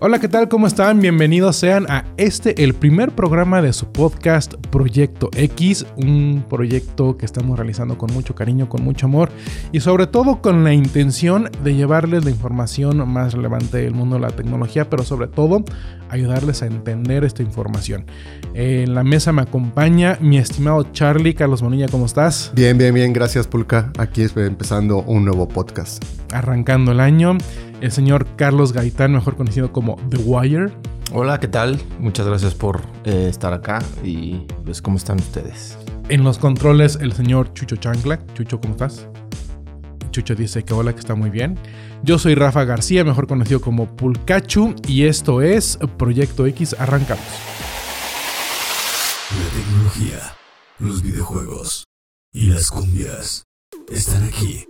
Hola, ¿qué tal? ¿Cómo están? Bienvenidos sean a este, el primer programa de su podcast Proyecto X, un proyecto que estamos realizando con mucho cariño, con mucho amor y sobre todo con la intención de llevarles la información más relevante del mundo de la tecnología, pero sobre todo ayudarles a entender esta información. En la mesa me acompaña mi estimado Charlie Carlos Monilla, ¿cómo estás? Bien, bien, bien, gracias Pulca. Aquí empezando un nuevo podcast. Arrancando el año el señor Carlos Gaitán, mejor conocido como The Wire. Hola, ¿qué tal? Muchas gracias por eh, estar acá y pues cómo están ustedes. En los controles el señor Chucho Chancla. Chucho, ¿cómo estás? Chucho dice que hola, que está muy bien. Yo soy Rafa García, mejor conocido como Pulcachu, y esto es Proyecto X. Arrancamos. La tecnología, los videojuegos y las cumbias están aquí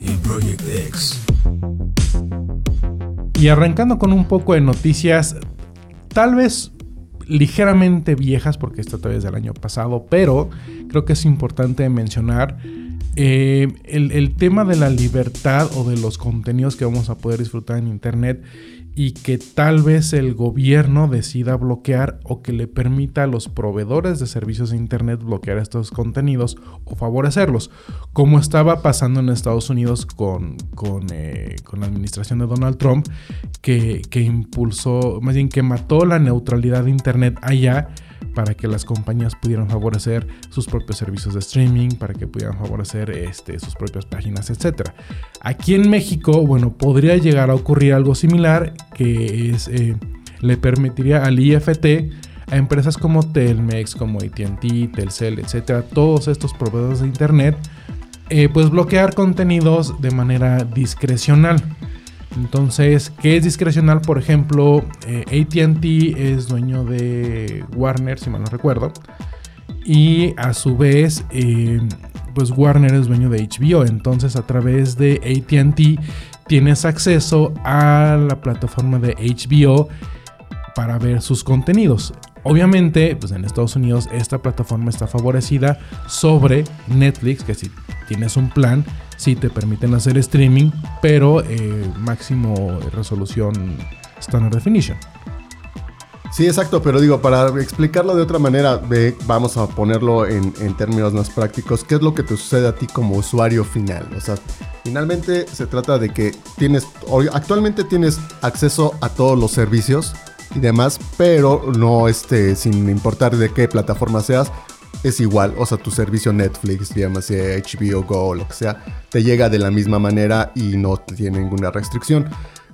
en Project X. Y arrancando con un poco de noticias, tal vez ligeramente viejas, porque esto todavía es del año pasado, pero creo que es importante mencionar eh, el, tema de la libertad o de los contenidos que vamos a poder disfrutar en Internet y que tal vez el gobierno decida bloquear o que le permita a los proveedores de servicios de Internet bloquear estos contenidos o favorecerlos, como estaba pasando en Estados Unidos con, con, eh, la administración de Donald Trump, que, que impulsó, más bien que mató la neutralidad de Internet allá para que las compañías pudieran favorecer sus propios servicios de streaming, para que pudieran favorecer este, sus propias páginas, etc. Aquí en México, bueno, podría llegar a ocurrir algo similar que es, eh, le permitiría al IFT a empresas como Telmex, como ATT, Telcel, etc., todos estos proveedores de Internet, eh, pues bloquear contenidos de manera discrecional. Entonces, ¿qué es discrecional? Por ejemplo, eh, ATT es dueño de Warner, si mal no recuerdo. Y a su vez, eh, pues Warner es dueño de HBO. Entonces, a través de ATT tienes acceso a la plataforma de HBO para ver sus contenidos. Obviamente, pues en Estados Unidos esta plataforma está favorecida sobre Netflix, que si tienes un plan, sí te permiten hacer streaming, pero eh, máximo resolución Standard Definition. Sí, exacto, pero digo, para explicarlo de otra manera, vamos a ponerlo en, en, términos más prácticos, ¿qué es lo que te sucede a ti como usuario final? O sea, finalmente se trata de que tienes, actualmente tienes acceso a todos los servicios y demás, pero no este, sin importar de qué plataforma seas, es igual, o sea, tu servicio Netflix, llámase HBO Go o lo que sea, te llega de la misma manera y no tiene ninguna restricción.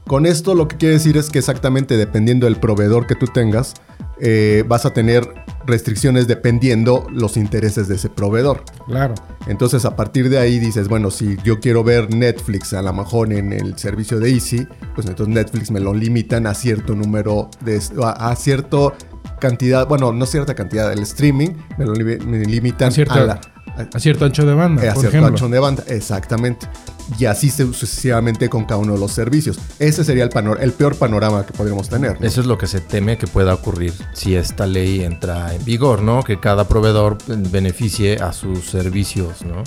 Con esto lo que quiere decir es que exactamente dependiendo del proveedor que tú tengas, eh, vas a tener restricciones dependiendo los intereses de ese proveedor. Claro. Entonces a partir de ahí dices, bueno, si yo quiero ver Netflix a lo mejor en el servicio de Easy, pues entonces Netflix me lo limitan a cierto número de... a, cierto cantidad, bueno, no cierta cantidad, el streaming me lo limitan a, a, cierto ancho de banda. A cierto ancho de banda, exactamente. Y así sucesivamente con cada uno de los servicios. Ese sería el, el peor panorama que podríamos tener. Eso es lo que se teme que pueda ocurrir si esta ley entra en vigor, ¿no? Que cada proveedor beneficie a sus servicios, ¿no?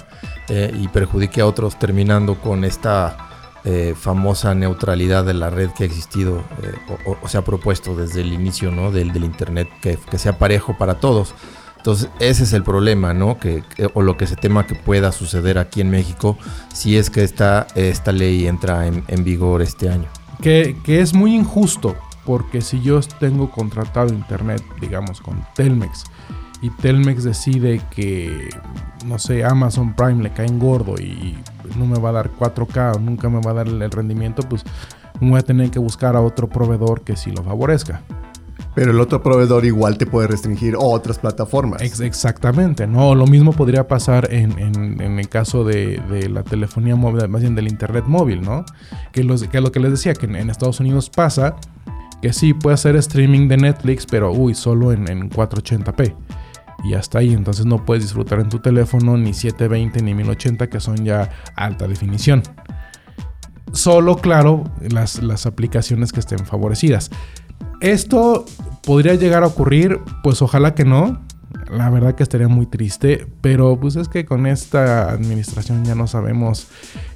Eh, y perjudique a otros terminando con esta eh, famosa neutralidad de la red que ha existido eh, o, se ha propuesto desde el inicio ¿no? del, del Internet, que, que, sea parejo para todos. Entonces, ese es el problema, ¿no? Que, o lo que se tema que pueda suceder aquí en México si es que esta, esta ley entra en, en vigor este año. Que, que, es muy injusto, porque si yo tengo contratado Internet, digamos, con Telmex, y Telmex decide que, no sé, Amazon Prime le cae en gordo y no me va a dar 4K o nunca me va a dar el rendimiento, pues voy a tener que buscar a otro proveedor que sí lo favorezca. Pero el otro proveedor igual te puede restringir otras plataformas. exactamente, ¿no? Lo mismo podría pasar en, el caso de, la telefonía móvil, más bien del internet móvil, ¿no? Que, los, que lo que les decía, que en, Estados Unidos pasa que sí puede hacer streaming de Netflix, pero uy, solo en 480p y hasta ahí. Entonces no puedes disfrutar en tu teléfono ni 720 ni 1080 que son ya alta definición. Solo, claro, las, las aplicaciones que estén favorecidas. Esto podría llegar a ocurrir, pues ojalá que no. La verdad que estaría muy triste, pero pues es que con esta administración ya no sabemos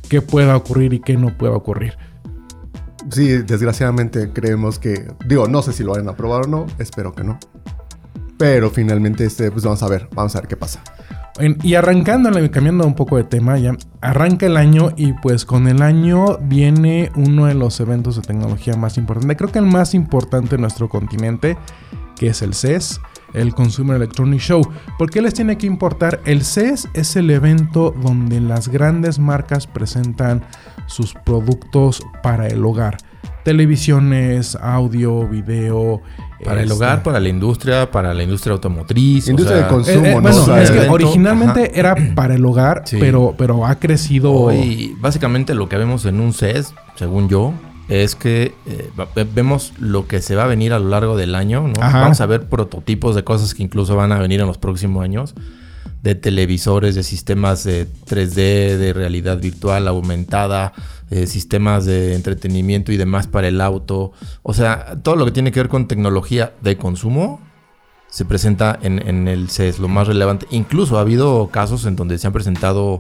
qué pueda ocurrir y qué no pueda ocurrir. sí, desgraciadamente creemos que, digo, no sé si lo van a aprobar o no, espero que no. Pero finalmente, este, pues vamos a ver, vamos a ver qué pasa. Y arrancando, cambiando un poco de tema ya, arranca el año y pues con el año viene uno de los eventos de tecnología más importantes, creo que el más importante en nuestro continente, que es el CES, el Consumer Electronic Show. ¿Por qué les tiene que importar? El CES es el evento donde las grandes marcas presentan sus productos para el hogar. Televisiones, audio, video. Para el este, hogar, para la industria, para la industria automotriz. o Industria sea, de consumo, eh, eh, ¿no? bueno, O sea, es que evento, originalmente era para el hogar, Sí. pero, pero ha crecido. Hoy, básicamente lo que vemos en un CES, según yo, es que eh, vemos lo que se va a venir a lo largo del año, ¿no? Ajá. Vamos a ver prototipos de cosas que incluso van a venir en los próximos años, de televisores, de sistemas de 3D, de realidad virtual aumentada, eh, sistemas de entretenimiento y demás para el auto. O sea, todo lo que tiene que ver con tecnología de consumo se presenta en, en el CES, lo más relevante. Incluso ha habido casos en donde se han presentado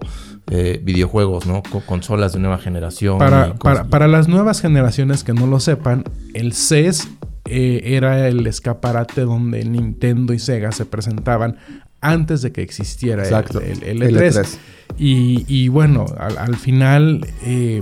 eh, videojuegos, ¿no? Con consolas de nueva generación. Para, para, para las nuevas generaciones que no lo sepan, el CES eh, era el escaparate donde Nintendo y Sega se presentaban antes de que existiera el- Exacto. el, el El E3. E3. Y, y bueno, al, al final eh,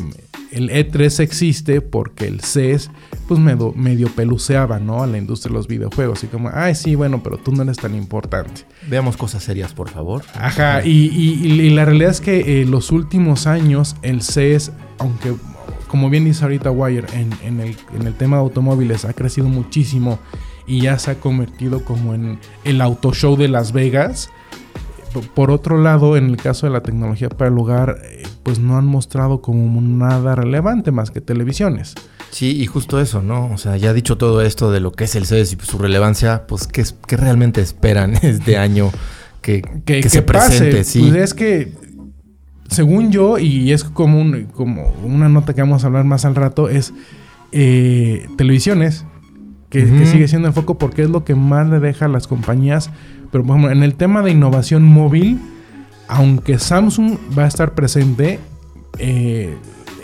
el E3 existe porque el CES pues medio, medio peluceaba, ¿no? A la industria de los videojuegos. Y como, ay, sí, bueno, pero tú no eres tan importante. Veamos cosas serias, por favor. Ajá, y, y- y- y la realidad es que eh, los últimos años el CES, aunque como bien dice ahorita Wire, en, en el, en el tema de automóviles ha crecido muchísimo y ya se ha convertido como en el auto show de Las Vegas. Por otro lado, en el caso de la tecnología para el hogar, eh, pues no han mostrado como nada relevante más que televisiones. Sí, y justo eso, ¿no? O sea, ya dicho todo esto de lo que es el CES y su relevancia, pues, ¿qué, es- qué realmente esperan este año que, que, que se pase. presente? Sí. Pues es que, según yo, y es como, un- como una nota que vamos a hablar más al rato, es eh, televisiones, que, sigue siendo el foco porque es lo que más le deja a las compañías. Pero, por ejemplo, en el tema de innovación móvil, aunque Samsung va a estar presente, eh,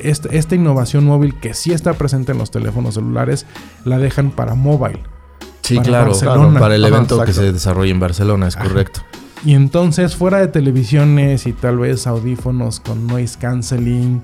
esta, esta innovación móvil que sí está presente en los teléfonos celulares, la dejan para mobile. Sí, para claro, para el Ajá, evento que se desarrolla en Barcelona, es Ajá. correcto. Y entonces, fuera de televisiones y tal vez audífonos con noise canceling,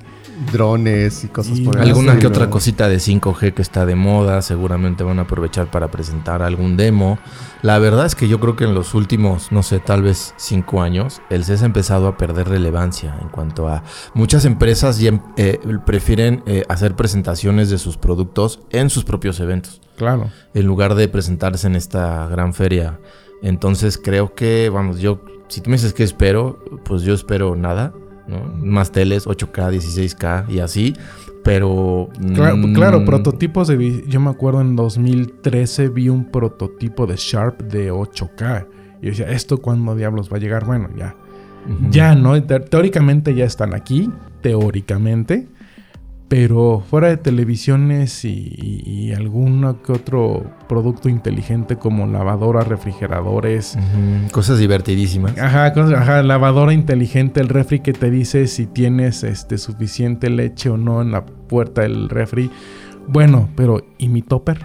Drones y cosas Y por el Alguna que otra cosita de 5G que está de moda, seguramente van a aprovechar para presentar algún demo. La verdad es que yo creo que en los últimos, no sé, tal vez 5 años, el CES ha empezado a perder relevancia en cuanto a muchas empresas ya eh, prefieren eh, hacer presentaciones de sus productos en sus propios eventos, claro. en lugar de presentarse en esta gran feria. Entonces creo que, vamos, yo, si tú me dices que espero, pues yo espero nada. ¿No? Más teles, 8K, 16K y así. Pero. Claro, mm, claro, prototipos de... Yo me acuerdo en 2013 vi un prototipo de Sharp de 8K. Y yo decía, ¿esto cuándo diablos va a llegar? Bueno, ya. Ya, ¿no? Te- Teóricamente ya están aquí, teóricamente. Pero fuera de televisiones y, y- y alguno que otro producto inteligente como lavadoras, refrigeradores, Cosas divertidísimas. Ajá, cosas- ajá, lavadora inteligente, el refri que te dice si tienes este suficiente leche o no en la puerta del refri. Bueno, pero ¿y mi topper?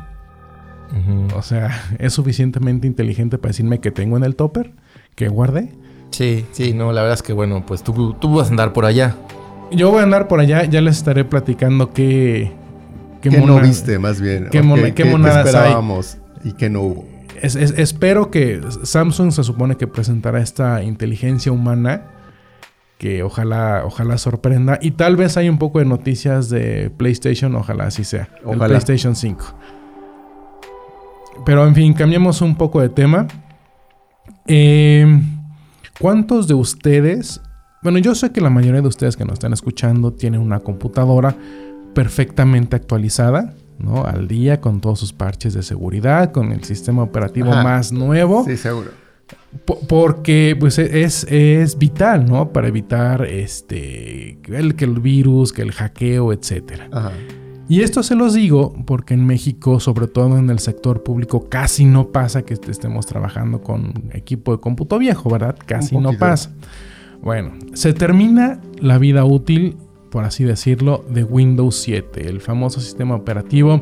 Ujú. O sea, ¿es suficientemente inteligente para decirme que tengo en el topper? ¿Que guarde? Sí, sí, no, la verdad es que bueno, pues tú, tú vas a andar por allá. Yo voy a andar por allá, ya les estaré platicando qué... ¿Qué mona- no viste, más bien? qué ¿O mona- qué qué monadas hay? esperábamos y qué no hubo? Es- es- espero que Samsung se supone que presentará esta inteligencia humana que ojalá, ojalá sorprenda. Y tal vez hay un poco de noticias de PlayStation, ojalá así sea. El Ojalá. PlayStation 5. Pero en fin, cambiamos un poco de tema. Eh, ¿Cuántos de ustedes... Bueno, yo sé que la mayoría de ustedes que nos están escuchando tienen una computadora perfectamente actualizada, ¿no? Al día con todos sus parches de seguridad, con el sistema operativo Ajá. más nuevo. Sí, seguro. Po- Porque pues e- es, es vital, ¿no? Para evitar este el, que el virus, que el hackeo, etcétera. Ajá. Y esto se los digo porque en México, sobre todo en el sector público, casi no pasa que est- estemos trabajando con equipo de cómputo viejo, ¿verdad? Casi no pasa. Bueno, se termina la vida útil por así decirlo, de Windows 7, el famoso sistema operativo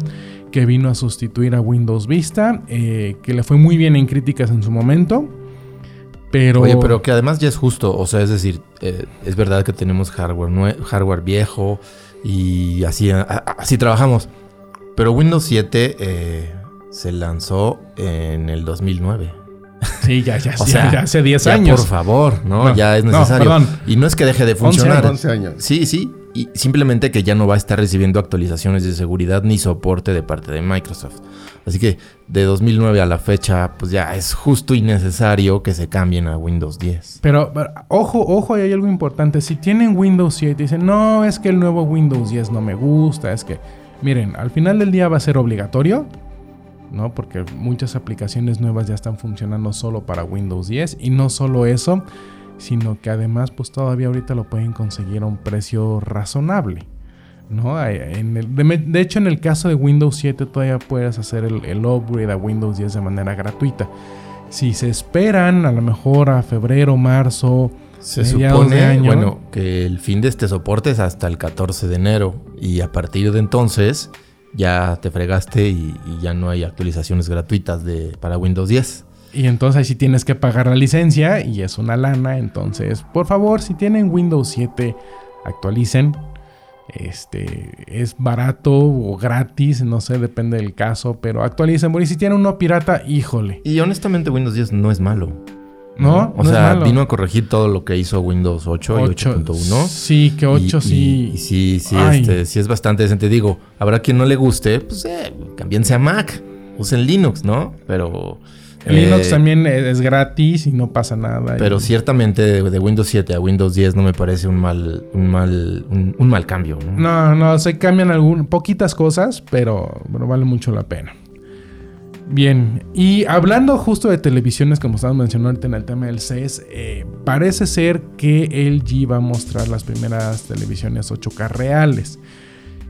que vino a sustituir a Windows Vista, eh, que le fue muy bien en críticas en su momento. Pero... Oye, pero que además ya es justo, o sea, es decir, eh, es verdad que tenemos hardware, hardware viejo y así, así trabajamos. Pero Windows 7 eh, se lanzó en el 2009. Sí, ya, ya, O ya- sea, ya hace 10 ya, años. Por favor, ¿no? No, ya es no, necesario. perdón. y no es que deje de 11 funcionar. 11 años. Sí, sí. Y simplemente que ya no va a estar recibiendo actualizaciones de seguridad ni soporte de parte de Microsoft. Así que de 2009 a la fecha, pues ya es justo y necesario que se cambien a Windows 10. Pero, pero, ojo, ojo, hay algo importante. Si tienen Windows 7 y dicen, no, es que el nuevo Windows 10 no me gusta, es que, miren, al final del día va a ser obligatorio, ¿no? Porque muchas aplicaciones nuevas ya están funcionando solo para Windows 10 y no solo eso, sino que además, pues todavía ahorita lo pueden conseguir a un precio razonable. ¿no? En el- de, de hecho, en el caso de Windows 7 todavía puedes hacer el, el upgrade a Windows 10 de manera gratuita. Si se esperan a lo mejor a febrero, marzo, Se supone, de año. bueno, que el fin de este soporte es hasta el 14 de enero. Y a partir de entonces ya te fregaste y, y ya no hay actualizaciones gratuitas de, para Windows 10. y entonces ahí sí tienes que pagar la licencia y es una lana. Entonces, por favor, si tienen Windows 7, actualicen. Este es barato o gratis, no sé, depende del caso, pero actualicen. Porque si tienen uno pirata, híjole, Y honestamente Windows 10 no es malo. ¿No? O No sea, vino a corregir todo lo que hizo Windows 8, y Ocho- 8.1. Sí, que 8 Y- sí. Y, y sí, sí, este, sí es bastante decente. Digo, habrá quien no le guste, pues eh, cámbiense a Mac. Usen Linux, ¿no? Pero. El Linux eh, también es es gratis y no pasa nada. Pero Y- ciertamente de, de Windows 7 a Windows 10 no me parece un mal, un mal, un, un mal cambio. ¿no? No, no, se cambian algún, poquitas cosas, pero, pero vale mucho la pena. Bien, y hablando justo de televisiones, como estábamos mencionando en el tema del CES, eh, parece ser que LG va a mostrar las primeras televisiones 8K reales.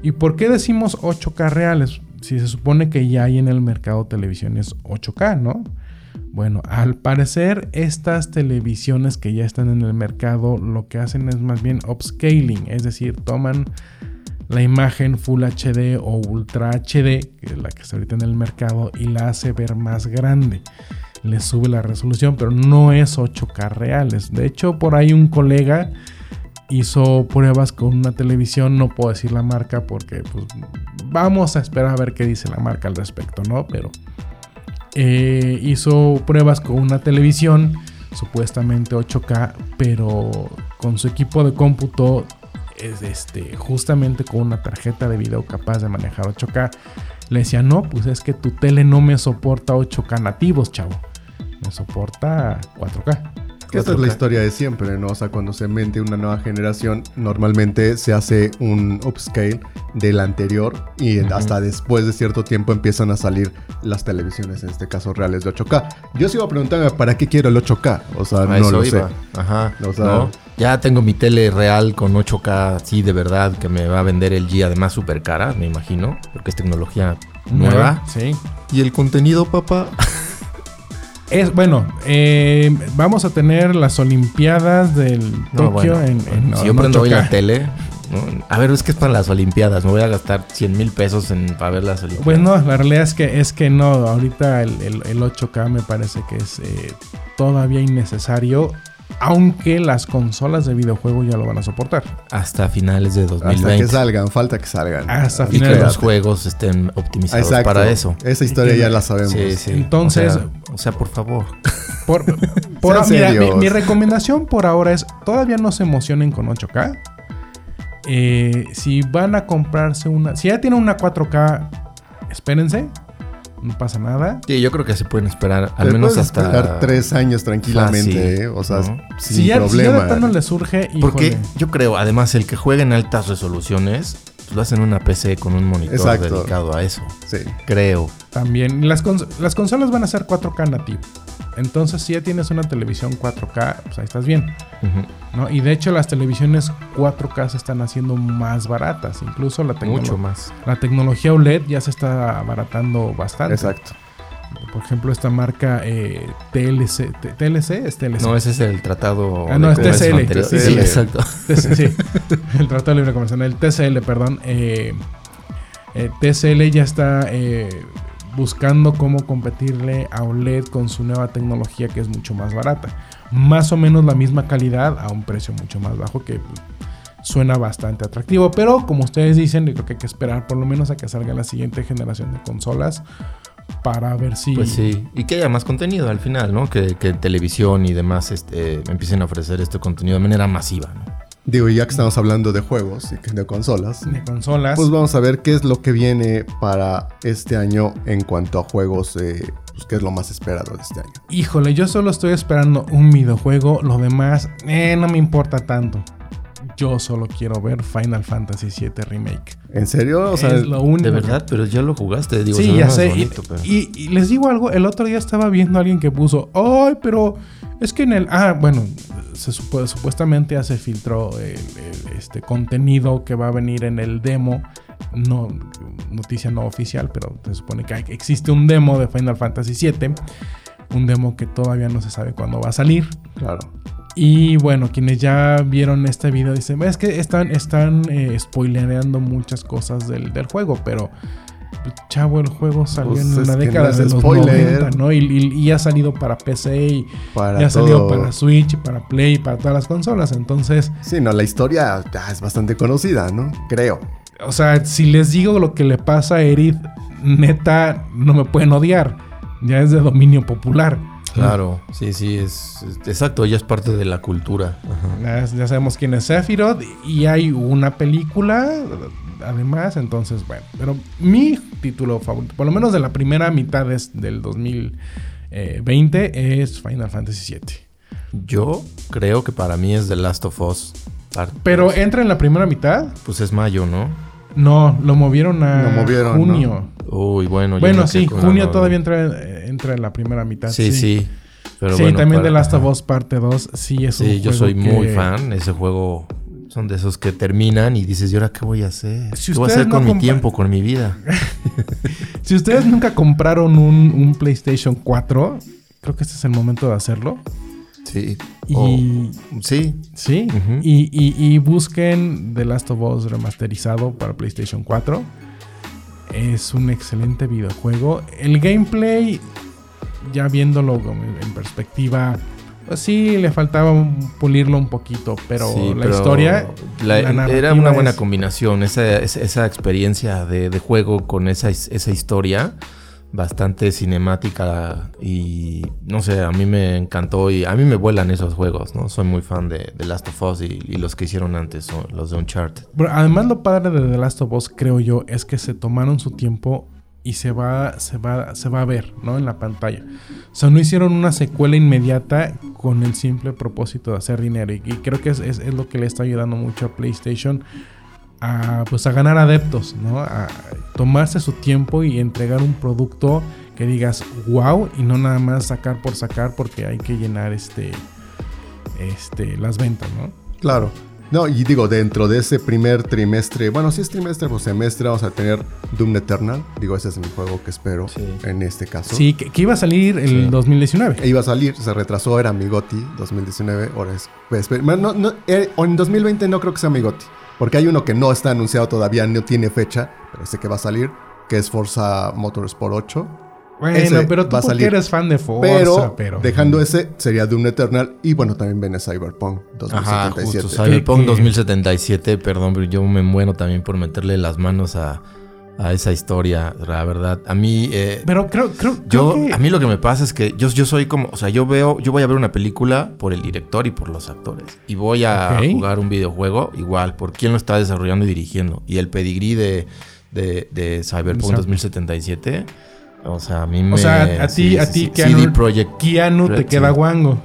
¿Y por qué decimos 8K reales? Si se supone que ya hay en el mercado televisiones 8K, ¿no? Bueno, al parecer estas televisiones que ya están en el mercado lo que hacen es más bien upscaling, es decir, toman la imagen Full HD o Ultra HD, que es la que está ahorita en el mercado, y la hace ver más grande. Le sube la resolución, pero no es 8K reales. De hecho, por ahí un colega hizo pruebas con una televisión, no puedo decir la marca porque pues, vamos a esperar a ver qué dice la marca al respecto, ¿no? Pero eh, hizo pruebas con una televisión, supuestamente 8K, pero con su equipo de cómputo, es este, justamente con una tarjeta de video capaz de manejar 8K, le decía, no, pues es que tu tele no me soporta 8K nativos, chavo. Me soporta 4K. Que esta es la 4K. historia de siempre, ¿no? O sea, cuando se mete una nueva generación, normalmente se hace un upscale del anterior y hasta después de cierto tiempo empiezan a salir las televisiones, en este caso reales de 8K. Yo sigo preguntándome, ¿para qué quiero el 8K? O sea, A no lo sé. Ajá. O sea- ¿no? Ya tengo mi tele real con 8K, sí, de verdad, que me va a vender el G, además súper cara, me imagino, porque es tecnología nueva. Sí. ¿Y el contenido, papá? Es, bueno, eh, vamos a tener las Olimpiadas del No, Tokio bueno, en, en- si yo en prendo hoy 8K. la tele, a ver, es que es para las Olimpiadas, me voy a gastar 100 mil pesos en, para ver las Olimpiadas. Pues no, la realidad es que es que no, ahorita el, el- el 8K me parece que es eh, todavía innecesario, aunque las consolas de videojuego ya lo van a soportar. Hasta finales de Hasta 2020. que salgan, falta que salgan. Hasta y que finales de los juegos estén optimizados Exacto. para eso. Esa historia ya la sabemos. Sí, sí. Entonces- O sea, o sea, por favor. Por, por- mira, mi recomendación por ahora es todavía no se emocionen con 8K. Eh, si van a comprarse una, si ya tienen una 4K, espérense, no pasa nada. Sí, yo creo que se pueden esperar al Te menos hasta. esperar tres años tranquilamente, Fácil, ¿eh? O sea, ¿no? sin si, ya, si ya problema. de les surge, Porque híjole. yo creo, además, el que juegue en altas resoluciones, lo hacen en una PC con un monitor Exacto. dedicado a eso. Sí. Creo. También las, cons- las consolas van a ser 4K nativo. Entonces, si ya tienes una televisión 4K, pues ahí estás bien. ¿no? Y de hecho, las televisiones 4K se están haciendo más baratas. Incluso la, Mucho más. la tecnología OLED ya se está abaratando bastante. Exacto. Por ejemplo, esta marca eh, TLC, ¿TLC? Es TLC. No, ese es el tratado. Ah, no, es TCL. Sí, exacto. Sí, el Tratado de Libre Comercio, no, el TCL, perdón. eh, eh, TCL ya está eh, buscando cómo competirle a OLED con su nueva tecnología que es mucho más barata. Más o menos la misma calidad a un precio mucho más bajo que pues, suena bastante atractivo. Pero como ustedes dicen, creo que hay que esperar por lo menos a que salga la siguiente generación de consolas para ver si... Pues sí, y que haya más contenido al final, ¿no? Que, que televisión y demás este, empiecen a ofrecer este contenido de manera masiva, ¿no? Digo, y ya que estamos hablando de juegos y de consolas, De consolas. pues vamos a ver qué es lo que viene para este año en cuanto a juegos, eh, pues qué es lo más esperado de este año. Híjole, yo solo estoy esperando un videojuego. Lo demás, eh, no me importa tanto. Yo solo quiero ver Final Fantasy VII Remake. ¿En serio? O sea, es lo único. De verdad, pero ya lo jugaste, digo, Sí, ya sé. Y- pero- y, y les digo algo, el otro día estaba viendo a alguien que puso, ay, pero es que en el... Ah, bueno, se supo- supuestamente ya se filtró el- el- este contenido que va a venir en el demo. No, noticia no oficial, pero se supone que hay- existe un demo de Final Fantasy VII. Un demo que todavía no se sabe cuándo va a salir. claro. Y bueno, quienes ya vieron este video dicen, es que están, están eh, spoilereando muchas cosas del, del juego, pero chavo, el juego salió Pues en que década no de los spoiler. 90, ¿no? Y, y- y ha salido para PC y Para ha salido todo. para Switch, para Play, para todas las consolas. Entonces, Sí, no, la historia ya es bastante conocida, ¿no? Creo. o sea, si les digo lo que le pasa a Erith, neta, no me pueden odiar. Ya es de dominio popular. Claro, sí, sí, es, es- exacto, ya es parte de la cultura. Ajá. Ya, ya sabemos quién es Sephiroth y hay una película además, entonces bueno, pero mi título favorito, por lo menos de la primera mitad es del 2020 es Final Fantasy VII. Yo creo que para mí es The Last of Us. Part Pero dos. entra en la primera mitad? Pues es mayo, ¿no? No, lo movieron a Lo movieron, junio. Uy, bueno. Bueno, sí, junio todavía entra, eh, entra en la primera mitad. Sí, sí. Pero sí, bueno, también para- The Last of. Us parte 2, sí es un Sí, yo soy muy fan. Ese juego son de esos que terminan y dices, ¿y ahora qué voy a hacer? Si ¿Qué voy a hacer no con mi tiempo, con mi vida? Si ustedes nunca compraron un, un PlayStation 4, creo que este es el momento de hacerlo. Sí. Y sí. sí, y, y- y busquen The Last of Us remasterizado para PlayStation 4. Es un excelente videojuego. El gameplay, ya viéndolo en perspectiva, pues sí, le faltaba un- pulirlo un poquito, pero Sí, la pero historia... la- la era una buena es- combinación. Esa, esa, experiencia de, de juego con esa, esa historia bastante cinemática y no sé, a mí me encantó y a mí me vuelan esos juegos, ¿no? Soy muy fan de, de Last of Us y, y los que hicieron antes, son los de Uncharted. Pero además lo padre de The Last of Us, creo yo, es que se tomaron su tiempo y se va, se va, se va a ver, ¿no? En la pantalla. O sea, no hicieron una secuela inmediata con el simple propósito de hacer dinero. Y, creo que es, es- es lo que le está ayudando mucho a PlayStation a, pues, a ganar adeptos, ¿no? A tomarse su tiempo y entregar un producto que digas wow y no nada más sacar por sacar porque hay que llenar este, este, las ventas, ¿no? Claro. No, y digo, dentro de ese primer trimestre, bueno, si es trimestre o semestre, vamos a tener Doom Eternal. Digo, ese es mi juego que espero Sí. en este caso. Sí, que, que iba a salir el Sí. 2019. E Iba a salir, se retrasó, era mi GOTY 2019, ahora es... pues, no, no, eh, en 2020 no creo que sea mi GOTY, porque hay uno que no está anunciado todavía, no tiene fecha, pero sé que va a salir, que es Forza Motorsport 8. Bueno, Ese pero tú va a porque salir. eres fan de Forza, Pero, pero... dejando ese, sería Doom Eternal y bueno, también viene Cyberpunk Ajá, 2077. justo. Cyberpunk Que- 2077, perdón, pero yo me muero también por meterle las manos a, a esa historia, la verdad. A mí, eh, Pero creo, creo, yo, creo que... a mí lo que me pasa es que yo, yo soy como, o sea, yo veo, yo voy a ver una película por el director y por los actores. Y voy a jugar un videojuego igual, por quién lo está desarrollando y dirigiendo. Y el pedigrí de, de, de Cyberpunk Exacto. 2077, o sea, a mí me... O sea, a ti, sí, a sí, ti, sí. Keanu, CD Projekt. Keanu te Red, queda sí. guango.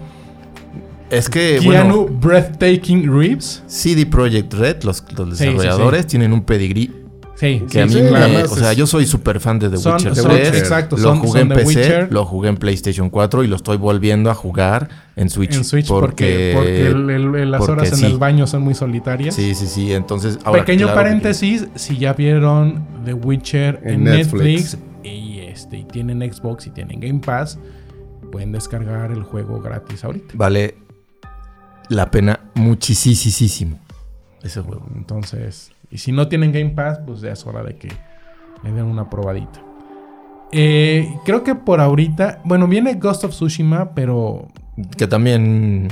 Es que, Keanu bueno, Breathtaking Reeves. CD Projekt Red, los, los Sí, sí, desarrolladores, tienen un pedigrí Sí, que a mí sí, me- o sea, yo soy súper fan de The Son- Witcher son- 3. exacto, lo son- jugué son en PC, Witcher. lo jugué en PlayStation 4 y lo estoy volviendo a jugar en Switch. en Switch porque, porque el- el- el- las porque horas en sí. el baño son muy solitarias. Sí, sí, sí. Entonces, ahora Pequeño claro que- paréntesis, si ya vieron The Witcher en, En Netflix, Netflix. Este, y tienen Xbox y tienen Game Pass, pueden descargar el juego gratis ahorita. Vale la pena muchísimo ese juego. Entonces, y si no tienen Game Pass, pues ya es hora de que le den una probadita. Eh, creo que por ahorita, bueno, viene Ghost of Tsushima, pero Que también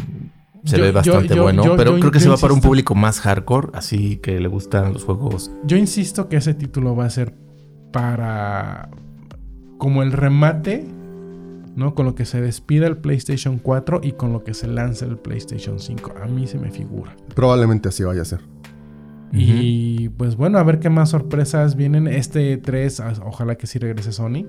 se Yo- ve bastante yo- bueno, pero creo que se va para un público más hardcore, así que le gustan los juegos. yo insisto que ese título va a ser para como el remate, ¿no? Con lo que se despida el PlayStation 4 y con lo que se lanza el PlayStation 5. A mí se me figura. Probablemente así vaya a ser. Y pues bueno, a ver qué más sorpresas vienen. Este 3, a- ojalá que sí regrese Sony.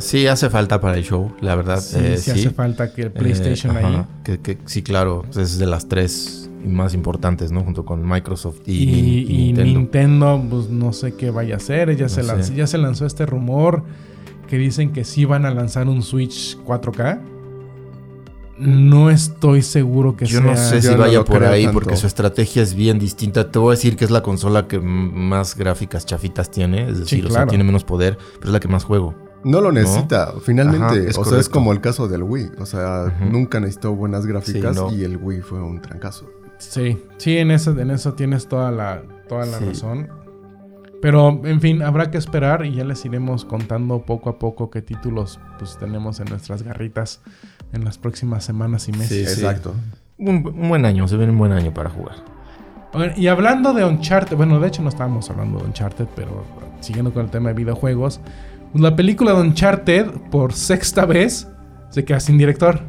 Sí, hace falta para el show, la verdad. Sí, eh, sí sí. hace falta que el PlayStation Eh, ahí. Que, que- sí, claro, es de las tres más importantes, ¿no? Junto con Microsoft y, Y, y y Nintendo. Nintendo, pues no sé qué vaya a hacer. Ya, No se lanzó, ya se lanzó este rumor que dicen que sí van a lanzar un Switch 4K. No estoy seguro que Yo sea. no sé yo si no vaya por ahí tanto. porque su estrategia es bien distinta. Te voy a decir que es la consola que más gráficas chafitas tiene, es decir, o sea, tiene menos poder, pero es la que más juego. No lo necesita, finalmente. Ajá, o sea, es como el caso del Wii. O sea, nunca necesitó buenas gráficas Sí, no. y el Wii fue un trancazo. Sí, sí, en eso, en eso tienes toda la, toda la Sí. razón. Pero, en fin, habrá que esperar y ya les iremos contando poco a poco qué títulos pues, tenemos en nuestras garritas en las próximas semanas y meses. Sí, sí. Exacto. Un, un buen año, se viene un buen año para jugar. Y hablando de Uncharted, bueno, de hecho no estábamos hablando de Uncharted, pero siguiendo con el tema de videojuegos, pues, la película de Uncharted, por sexta vez, se queda sin director.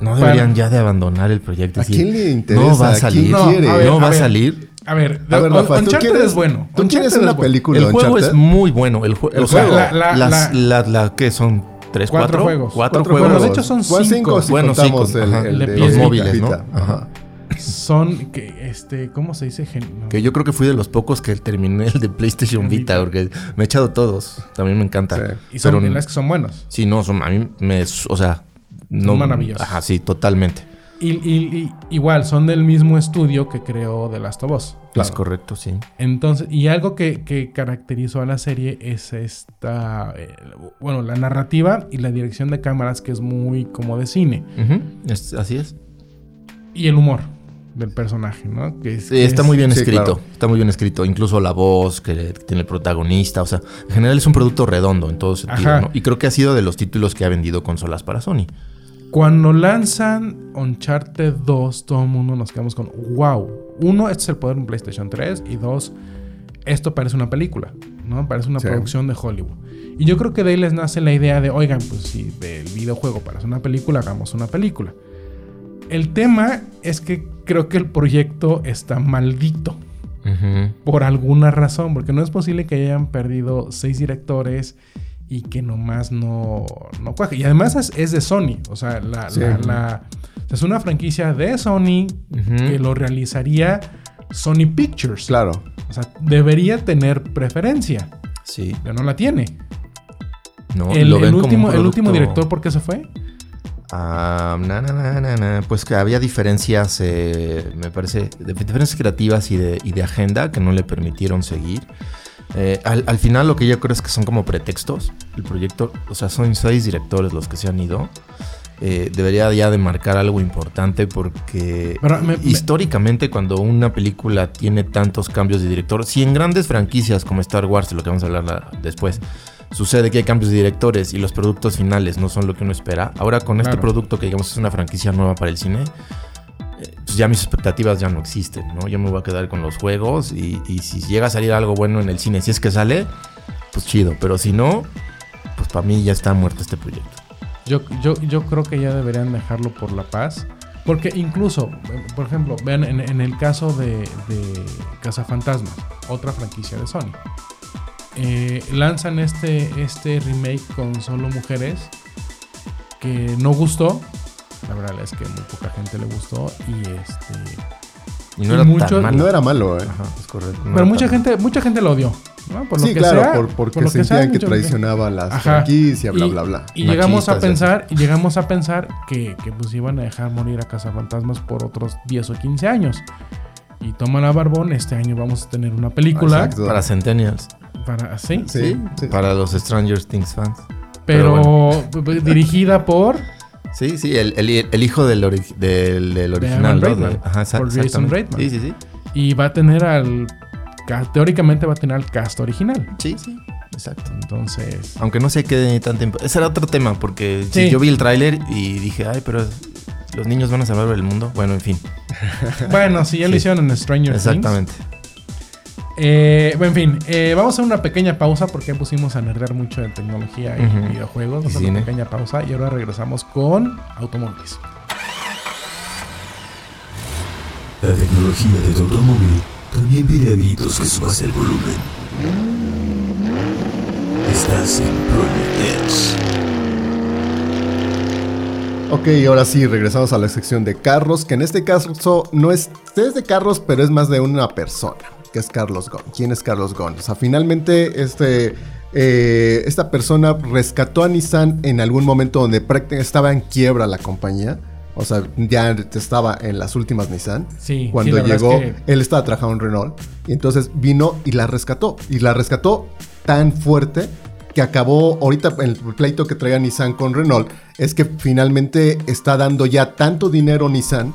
No Para- deberían ya de abandonar el proyecto. ¿A quién le interesa? No va a ¿A quién salir. No, quiere? a ver, no va a ver. salir. A ver, A ver, Rafa, ¿tú Uncharted quieres, es bueno. ¿Tú quieres una bueno. película El juego Uncharted? es muy bueno. El, jue- El o sea, juego. La- la- las, la- la, la- ¿qué son? ¿Tres, Cuatro cuatro? juegos. Cuatro, Cuatro juegos. Bueno, de hecho son ¿Cuál cinco. si Bueno, cinco, el, ajá. el De los móviles, ¿no? Ajá. Son, que, este, ¿cómo se dice? Gen- no. Que yo creo que fui de los pocos que terminé el de PlayStation Vita, porque me he echado todos. También me encanta. Sí. Y son Pero- las que son buenos. Sí, no, son, a mí me. O sea. No, maravillosos. Ajá, sí, totalmente. Y, y- y- igual, son del mismo estudio que creó The Last of Us. Es correcto, sí. Entonces, y algo que, que caracterizó a la serie es esta, eh, bueno, la narrativa y la dirección de cámaras que es muy como de cine. Es- así es. Y el humor del personaje, ¿no? Que es- Sí, que está es- muy bien sí, escrito. claro. Está muy bien escrito. Incluso la voz que tiene el protagonista. O sea, en general es un producto redondo en todo sentido. Ajá. ¿no? Y creo que ha sido de los títulos que ha vendido consolas para Sony. Cuando lanzan Uncharted 2, todo el mundo nos quedamos con, wow, uno, este es el poder de un PlayStation 3 y dos, esto parece una película, ¿no? Parece una Sí. producción de Hollywood. Y yo creo que de ahí les nace la idea de, oigan, pues si del videojuego parece una película, hagamos una película. El tema es que creo que el proyecto está maldito por alguna razón, porque no es posible que hayan perdido seis directores y que nomás no, no cuaje. Y además es, es de Sony, o sea, la, Sí. la- es una franquicia de Sony que lo realizaría Sony Pictures. Claro. O sea, debería tener preferencia, Sí. pero no la tiene. No, el, lo el ven como un último, el último director, ¿por qué se fue? Ah, na, na, na, na, na. Pues que había diferencias, eh, me parece, de- diferencias creativas y de, y de agenda que no le permitieron seguir. Eh, al, al final lo que yo creo es que son como pretextos. El proyecto, o sea, son seis directores los que se han ido. Eh, debería ya de marcar algo importante porque me- históricamente cuando una película tiene tantos cambios de director, si en grandes franquicias como Star Wars, lo que vamos a hablar la- después, sucede que hay cambios de directores y los productos finales no son lo que uno espera, ahora con este producto que digamos es una franquicia nueva para el cine, pues ya mis expectativas ya no existen, ¿no? Yo me voy a quedar con los juegos y, si llega a salir algo bueno en el cine, si es que sale, pues chido, pero si no, pues para mí ya está muerto este proyecto. Yo, yo, yo creo que ya deberían dejarlo por la paz. Porque incluso, por ejemplo, vean en, en el caso de, de Cazafantasmas, otra franquicia de Sony. eh, lanzan este, este remake con solo mujeres que no gustó. La verdad es que muy poca gente le gustó. Y este. Y no Y era mucho- tan malo. No era malo, ¿eh? Ajá, es correcto. no Pero mucha gente, mucha gente lo odió. ¿no? Por lo sí, que claro, sea, por- porque por lo que sentían sea, que traicionaba las Ajá. franquicias, bla, Y- bla, bla. Y llegamos a pensar, y llegamos a pensar que, que pues iban a dejar morir a Cazafantasmas por otros 10 o 15 años. Y toma la barbón, este año vamos a tener una película. Exacto. Para Centennials. Para, ¿sí? Sí, sí. Para los Stranger Things fans. Pero, Pero dirigida por, Sí, sí, el, el- el hijo del, ori- del, del original. Reitman. Ajá, exa- Por Jason exactamente. Reitman. Sí, sí, sí. y va a tener al, ca- teóricamente va a tener al cast original. Sí, sí. Exacto. Entonces, Aunque no sé qué tan tiempo. Ese era otro tema, porque sí, Sí. yo vi el tráiler y dije, ay, pero los niños van a salvar el mundo. Bueno, en fin. bueno, si ya lo Sí. hicieron en Stranger Things. Exactamente. Eh, en fin, eh, vamos a hacer una pequeña pausa porque pusimos a nerdear mucho de tecnología y videojuegos. Vamos a hacer una pequeña pausa y ahora regresamos con automóviles. La tecnología de tu automóvil también pide a gritos que subas el volumen. Estás en Project. Ok, ahora sí, regresamos a la sección de carros, que en este caso no es, es de carros, pero es más de una persona, que es Carlos Ghosn. ¿Quién es Carlos Ghosn? O sea, finalmente este, eh, esta persona rescató a Nissan en algún momento donde prácticamente estaba en quiebra la compañía. O sea, ya estaba en las últimas Nissan. Sí, Cuando sí, llegó, es que- él estaba trabajando en Renault. Y entonces vino y la rescató. Y la rescató tan fuerte que acabó ahorita el pleito que traía Nissan con Renault. Es que finalmente está dando ya tanto dinero Nissan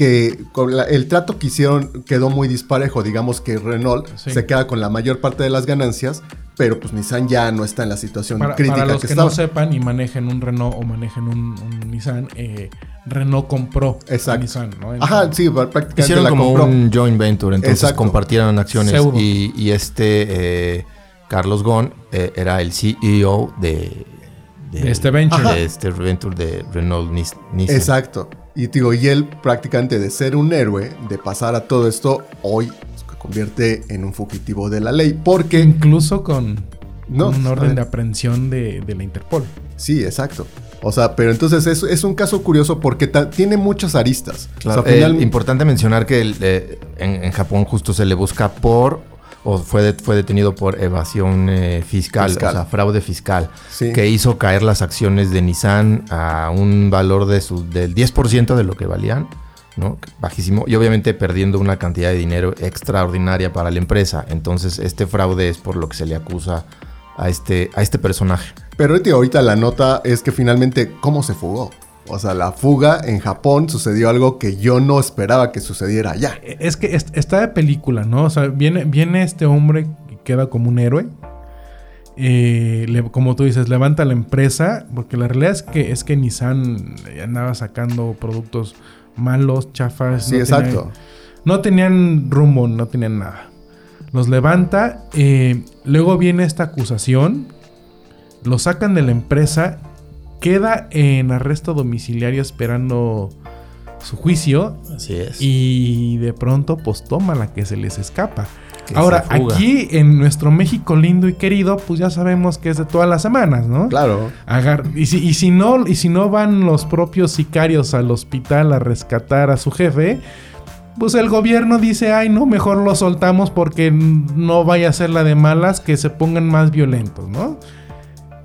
que con la- el trato que hicieron quedó muy disparejo. Digamos que Renault Sí. se queda con la mayor parte de las ganancias. Pero pues Nissan ya no está en la situación Para, crítica para los que, no sepan y manejen un Renault o manejen un, un Nissan, eh, Renault compró a Exacto. Nissan, ¿no? Ajá, sí, prácticamente Hicieron la como compró. un joint venture, entonces Exacto. compartieron acciones. Y, y este eh, Carlos Ghosn eh, era el CEO de, De este venture. de este venture de Renault Nis- Nissan. Exacto. Y digo, y él prácticamente de ser un héroe, de pasar a todo esto, hoy se convierte en un fugitivo de la ley. Porque, Incluso con, No, con un orden de aprehensión de, de la Interpol. sí, exacto. O sea, pero entonces es, es un caso curioso porque tiene muchas aristas. Claro, o sea, final- eh, importante mencionar que el, eh, en, en Japón justo se le busca por o fue, de- fue detenido por evasión eh, fiscal, Fiscal. o sea, fraude fiscal, Sí. que hizo caer las acciones de Nissan a un valor de su, del 10% de lo que valían, ¿no? Bajísimo, y obviamente perdiendo una cantidad de dinero extraordinaria para la empresa. Entonces, este fraude es por lo que se le acusa a este, a este personaje. Pero ahorita- ahorita la nota es que finalmente, ¿cómo se fugó? O sea, la fuga en Japón sucedió algo que yo no esperaba que sucediera allá. Es que est- está de película, ¿no? O sea, viene, viene este hombre que queda como un héroe. Eh, le- como tú dices, levanta la empresa. Porque la realidad es que, es que Nissan andaba sacando productos malos, chafas. Sí, no exacto. no tenían rumbo, no tenían nada. Los levanta. eh, luego viene esta acusación. Lo sacan de la empresa. Queda en arresto domiciliario esperando su juicio. Así es. Y de pronto, pues toma la que se les escapa. Que Ahora, aquí en nuestro México lindo y querido, pues ya sabemos que es de todas las semanas, ¿no? Claro. Agar- y, si, y si no, y si no van los propios sicarios al hospital a rescatar a su jefe, pues el gobierno dice, ay, no, mejor lo soltamos porque no vaya a ser la de malas que se pongan más violentos, ¿no?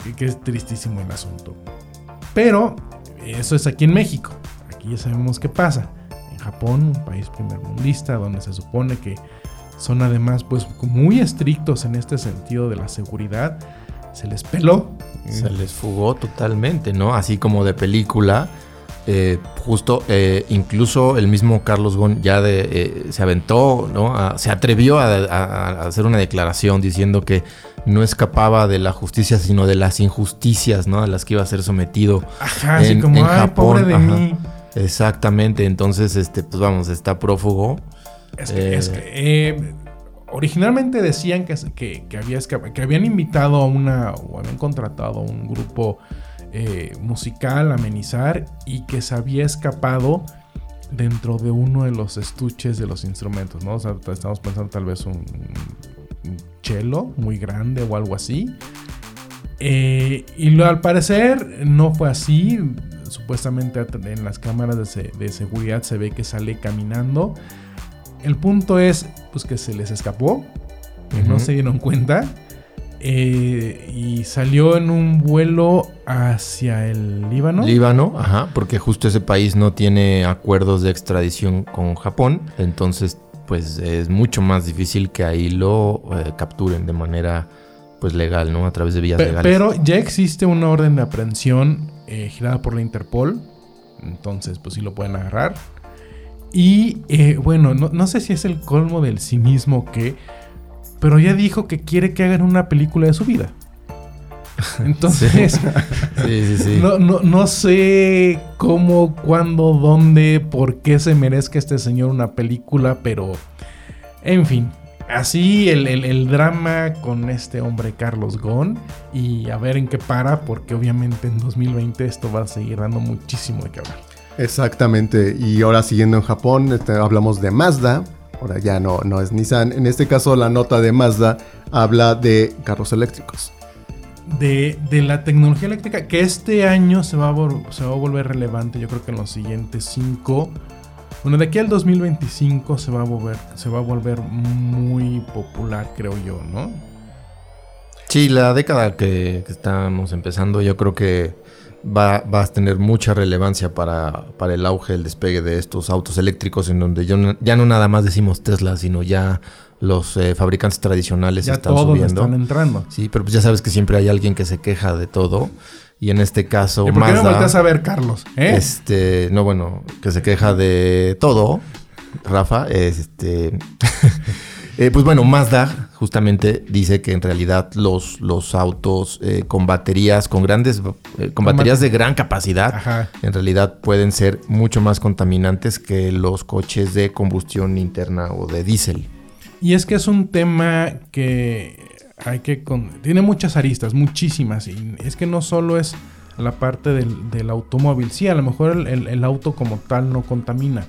Y que es tristísimo el asunto. Pero eso es aquí en México. Aquí ya sabemos qué pasa. En Japón, un país primermundista, donde se supone que son además pues muy estrictos en este sentido de la seguridad, se les peló. Se les fugó totalmente, ¿no? Así como de película. Eh, justo, eh, incluso el mismo Carlos Gon ya de, eh, se aventó, ¿no? A- se atrevió a, a- a hacer una declaración diciendo que no escapaba de la justicia, sino de las injusticias, ¿no? A las que iba a ser sometido. Ajá, así como, en ay, Japón, pobre de ajá. mí. Exactamente, entonces, este, pues vamos, está prófugo. Es que, es que, eh, originalmente decían que, que, que había esca- que habían invitado a una, o habían contratado a un grupo eh, musical amenizar y que se había escapado dentro de uno de los estuches de los instrumentos, ¿no? O sea, t- estamos pensando tal vez un, un cello muy grande o algo así. Eh, y lo, al parecer no fue así. Supuestamente en las cámaras de, se- de seguridad se ve que sale caminando. El punto es pues que se les escapó, que no se dieron cuenta. Eh, y salió en un vuelo hacia el Líbano. Líbano, ajá, porque justo ese país no tiene acuerdos de extradición con Japón, entonces pues es mucho más difícil que ahí lo eh, capturen de manera pues legal, ¿no? A través de vías Pe- legales. Pero ya existe una orden de aprehensión eh, girada por la Interpol. Entonces, pues sí lo pueden agarrar. Y eh, bueno, no, no sé si es el colmo del cinismo que. Pero ya dijo que quiere que hagan una película de su vida. Entonces, sí, sí, sí. no, no, no sé cómo, cuándo, dónde, por qué se merezca este señor una película, pero en fin. Así el, el- el drama con este hombre Carlos Ghosn y a ver en qué para, porque obviamente en 2020 esto va a seguir dando muchísimo de qué hablar. Exactamente. Y ahora siguiendo en Japón, este, hablamos de Mazda. Ahora ya no, no es Nissan. En este caso, la nota de Mazda habla de carros eléctricos. De, de la tecnología eléctrica que este año se va, a se va a volver relevante, yo creo que en los siguientes cinco. Bueno, de aquí al 2025 se va a volver, se va a volver muy popular, creo yo, ¿no? Sí, la década que, que estamos empezando, yo creo que va, va a tener mucha relevancia para, para el auge, el despegue de estos autos eléctricos, en donde yo no- ya no nada más decimos Tesla, sino ya los eh, fabricantes tradicionales Ya están todos subiendo. están entrando. Sí, pero pues ya sabes que siempre hay alguien que se queja de todo. Y en este caso, ¿Y por qué no volteas a ver, Carlos? ¿Eh? este, no, bueno, que se queja de todo, Rafa, este, eh, pues bueno, Mazda justamente dice que en realidad los, los autos eh, con baterías, con grandes, eh, con baterías de gran capacidad, Ajá. en realidad pueden ser mucho más contaminantes que los coches de combustión interna o de diésel. Y es que es un tema que hay que... con- tiene muchas aristas, muchísimas. Y es que no solo es la parte del, del automóvil. Sí, a lo mejor el, el- el auto como tal no contamina.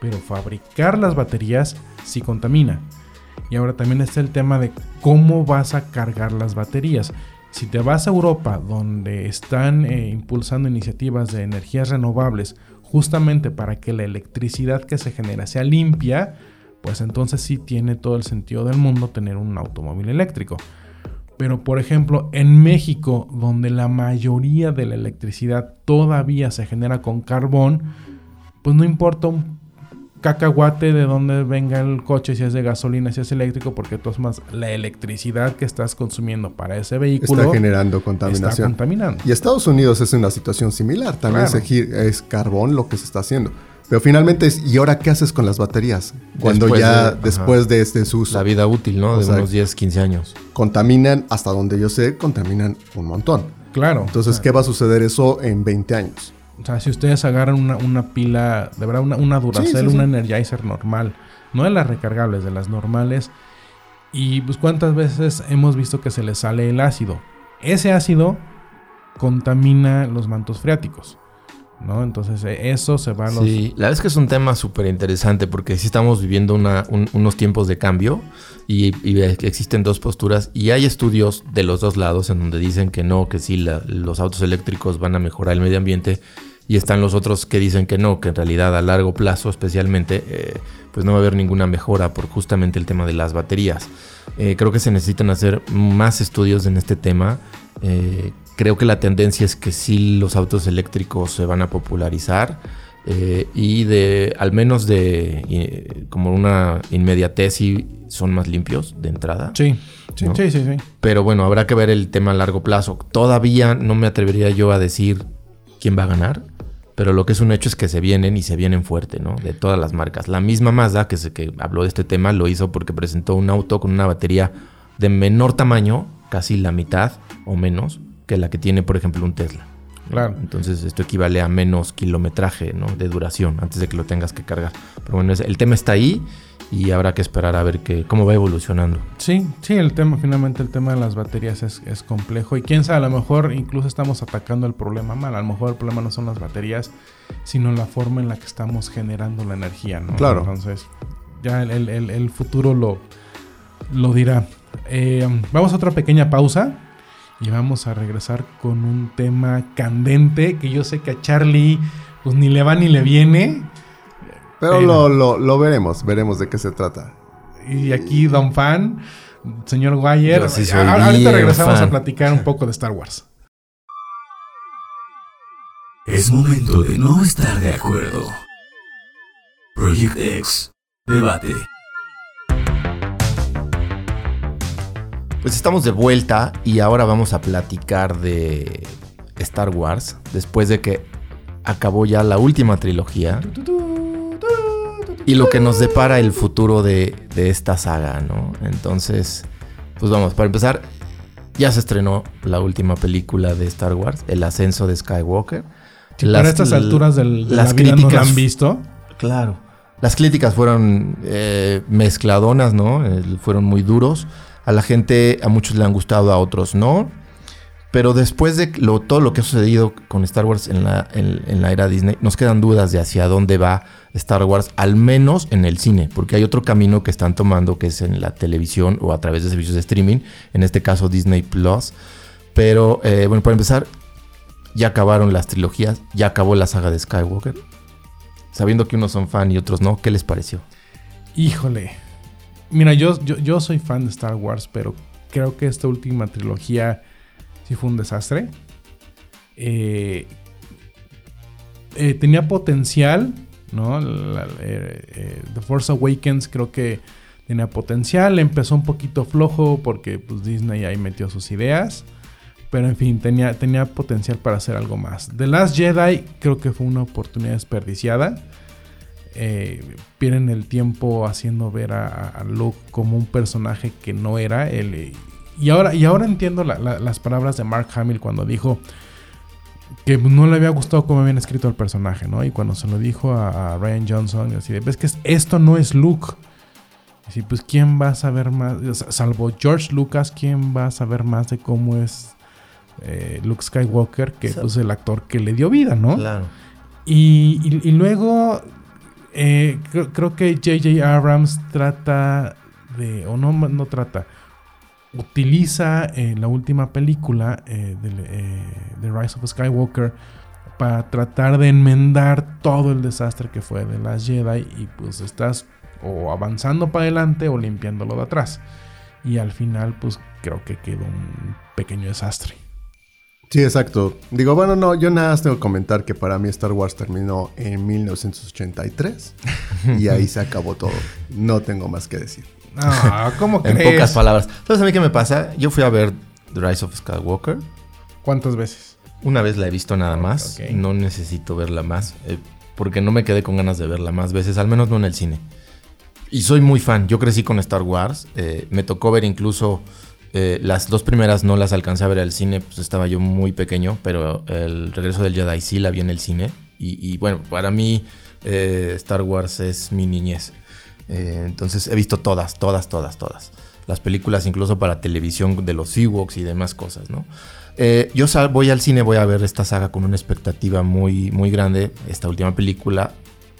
Pero fabricar las baterías sí contamina. Y ahora también está el tema de cómo vas a cargar las baterías. Si te vas a Europa, donde están eh, impulsando iniciativas de energías renovables, justamente para que la electricidad que se genera sea limpia, pues entonces sí tiene todo el sentido del mundo tener un automóvil eléctrico. Pero por ejemplo, en México, donde la mayoría de la electricidad todavía se genera con carbón, pues no importa un cacahuate de dónde venga el coche, si es de gasolina, si es eléctrico, porque todas más la electricidad que estás consumiendo para ese vehículo Está generando está contaminación. contaminando. Y Estados Unidos es una situación similar. También Claro. se gi- es carbón lo que se está haciendo. Pero finalmente es, ¿y ahora qué haces con las baterías? Cuando Después ya de- ajá. después de este su uso La vida útil, ¿no? O De sea, unos 10, 15 años. contaminan, hasta donde yo sé, contaminan un montón. Claro. Entonces, ¿qué va a suceder eso en 20 años? O sea, si ustedes agarran una, una pila, de verdad, una, una Duracell, Sí, sí, sí. una Energizer normal, no de las recargables, de las normales, y pues cuántas veces hemos visto que se le sale el ácido. Ese ácido contamina los mantos freáticos, ¿no? Entonces eh, eso se va a los... Sí, la verdad es que es un tema súper interesante porque sí estamos viviendo una- un- unos tiempos de cambio y, y existen dos posturas y hay estudios de los dos lados en donde dicen que no, que sí, la- los autos eléctricos van a mejorar el medio ambiente y están los otros que dicen que no, que en realidad a largo plazo especialmente eh, pues no va a haber ninguna mejora por justamente el tema de las baterías. Eh, creo que se necesitan hacer más estudios en este tema. Eh, creo que la tendencia es que sí los autos eléctricos se van a popularizar y de al menos de como una inmediatez sí son más limpios de entrada. Sí, sí, sí, sí, sí. Pero bueno, habrá que ver el tema a largo plazo. Todavía no me atrevería yo a decir quién va a ganar. Pero lo que es un hecho es que se vienen y se vienen fuerte, ¿no? De todas las marcas. La misma Mazda que, se, que habló de este tema lo hizo porque presentó un auto con una batería de menor tamaño, casi la mitad o menos, que la que tiene, por ejemplo, un Tesla. Claro. Entonces esto equivale a menos kilometraje, ¿no? De duración antes de que lo tengas que cargar. Pero bueno, el tema está ahí y habrá que esperar a ver qué, cómo va evolucionando. Sí, sí, el tema, finalmente el tema de las baterías es, es complejo y quién sabe, a lo mejor incluso estamos atacando el problema mal, a lo mejor el problema no son las baterías, sino la forma en la que estamos generando la energía, ¿no? Claro. Entonces, ya el, el- el- el futuro lo, lo dirá. Eh, vamos a otra pequeña pausa y vamos a regresar con un tema candente que yo sé que a Charlie pues ni le va ni le viene. Pero, eh, Lo, lo, veremos, veremos de qué se trata. Y aquí Don Fan, señor Guayer, ahorita regresamos a platicar un poco de Star Wars. Es momento de no estar de acuerdo. Project X, debate. Pues estamos de vuelta y ahora vamos a platicar de Star Wars, después de que acabó ya la última trilogía y lo que nos depara el futuro de, de esta saga, ¿no? Entonces, pues vamos, para empezar, ya se estrenó la última película de Star Wars, El ascenso de Skywalker. Para estas alturas del, de las la vida no la críticas- han visto. Claro. Las críticas fueron eh, mezcladonas, ¿no? Eh, fueron muy duros. A la gente, a muchos le han gustado, a otros no. Pero después de lo- todo lo que ha sucedido con Star Wars en la, en- en la era Disney, nos quedan dudas de hacia dónde va Star Wars, al menos en el cine, porque hay otro camino que están tomando que es en la televisión o a través de servicios de streaming, en este caso Disney Plus. Pero eh, bueno, para empezar, ya acabaron las trilogías, ya acabó la saga de Skywalker. Sabiendo que unos son fan y otros no, ¿qué les pareció? Híjole. Mira, yo, yo, soy fan de Star Wars, pero creo que esta última trilogía sí fue un desastre. Eh, eh, tenía potencial, ¿no? Eh, eh, The Force Awakens creo que tenía potencial. Empezó un poquito flojo porque pues, Disney ahí metió sus ideas. Pero en fin, tenía, tenía potencial para hacer algo más. The Last Jedi creo que fue una oportunidad desperdiciada. Eh, el tiempo haciendo ver a, Luke como un personaje que no era él. Y ahora, y ahora entiendo la- la- las palabras de Mark Hamill cuando dijo que no le había gustado cómo habían escrito el personaje, ¿no? Y cuando se lo dijo a, a Ryan Johnson, así de, ves que es- esto no es Luke. Y así, pues, ¿quién va a saber más? Salvo George Lucas, ¿quién va a saber más de cómo es eh, Luke Skywalker? Que Sa- pues el actor que le dio vida, ¿no? Claro. Y, y- y luego eh, creo, creo que J.J. Abrams trata de, o no, no trata, utiliza en la última película eh, de, eh, The Rise of Skywalker para tratar de enmendar todo el desastre que fue de las Jedi y pues estás o avanzando para adelante o limpiándolo de atrás. Y al final pues creo que quedó un pequeño desastre. Sí, exacto. Digo, bueno, no, yo nada más tengo que comentar que para mí Star Wars terminó en 1983 y ahí se acabó todo. No tengo más que decir. Ah, ¿cómo En crees? pocas palabras. ¿Sabes a mí qué me pasa? Yo fui a ver The Rise of Skywalker. ¿Cuántas veces? Una vez la he visto nada más. No necesito verla más. eh, porque no me quedé con ganas de verla más veces. Al menos no en el cine. Y soy muy fan. Yo crecí con Star Wars. eh, me tocó ver incluso... eh, las dos primeras no las alcancé a ver al cine. Pues estaba yo muy pequeño. Pero el regreso del Jedi sí la vi en el cine. Y, y bueno, para mí Star Wars es mi niñez. Eh, entonces he visto todas, todas, todas, todas. Las películas incluso para televisión de los Ewoks y demás cosas, ¿no? Eh, yo voy al cine, voy a ver esta saga con una expectativa muy, muy grande. Esta última película.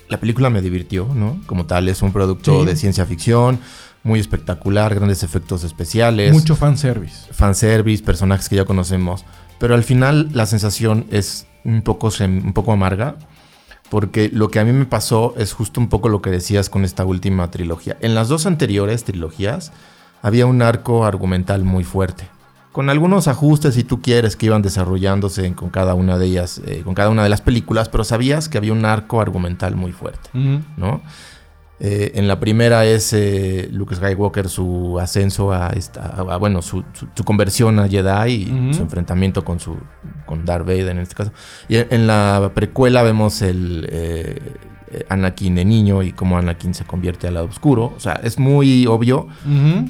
La película me divirtió, ¿no? Como tal, es un producto Sí. de ciencia ficción, muy espectacular, grandes efectos especiales Mucho fanservice. fanservice, personajes que ya conocemos. Pero al final la sensación es un poco, un poco amarga. Porque lo que a mí me pasó es justo un poco lo que decías con esta última trilogía. En las dos anteriores trilogías había un arco argumental muy fuerte. Con algunos ajustes, si tú quieres, que iban desarrollándose con cada una de ellas, eh, con cada una de las películas, pero sabías que había un arco argumental muy fuerte. ¿no? Eh, en la primera es eh, Luke Skywalker su ascenso a esta, a- a- bueno, su, su- su conversión a Jedi y su enfrentamiento con su con Darth Vader en este caso. Y en, en la precuela vemos el eh, Anakin de niño y cómo Anakin se convierte al lado oscuro. O sea, es muy obvio.